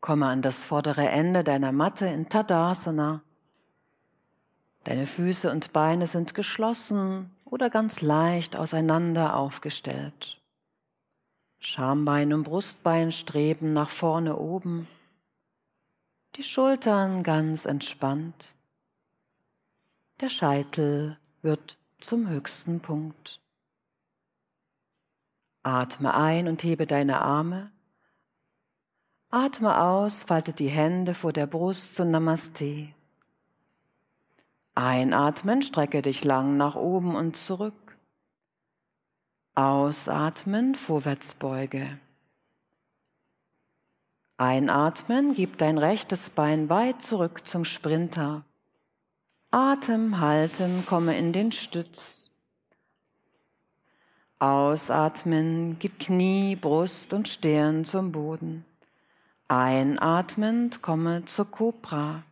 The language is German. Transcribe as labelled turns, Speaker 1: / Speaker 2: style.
Speaker 1: Komme an das vordere Ende deiner Matte in Tadasana. Deine Füße und Beine sind geschlossen oder ganz leicht auseinander aufgestellt. Schambein und Brustbein streben nach vorne oben. Die Schultern ganz entspannt. Der Scheitel wird zum höchsten Punkt. Atme ein und hebe deine Arme. Atme aus, falte die Hände vor der Brust zu Namaste. Einatmen, strecke dich lang nach oben und zurück. Ausatmen, Vorwärtsbeuge. Einatmen, gib dein rechtes Bein weit zurück zum Sprinter. Atem halten, komme in den Stütz. Ausatmen, gib Knie, Brust und Stirn zum Boden. Einatmend komme zur Kobra.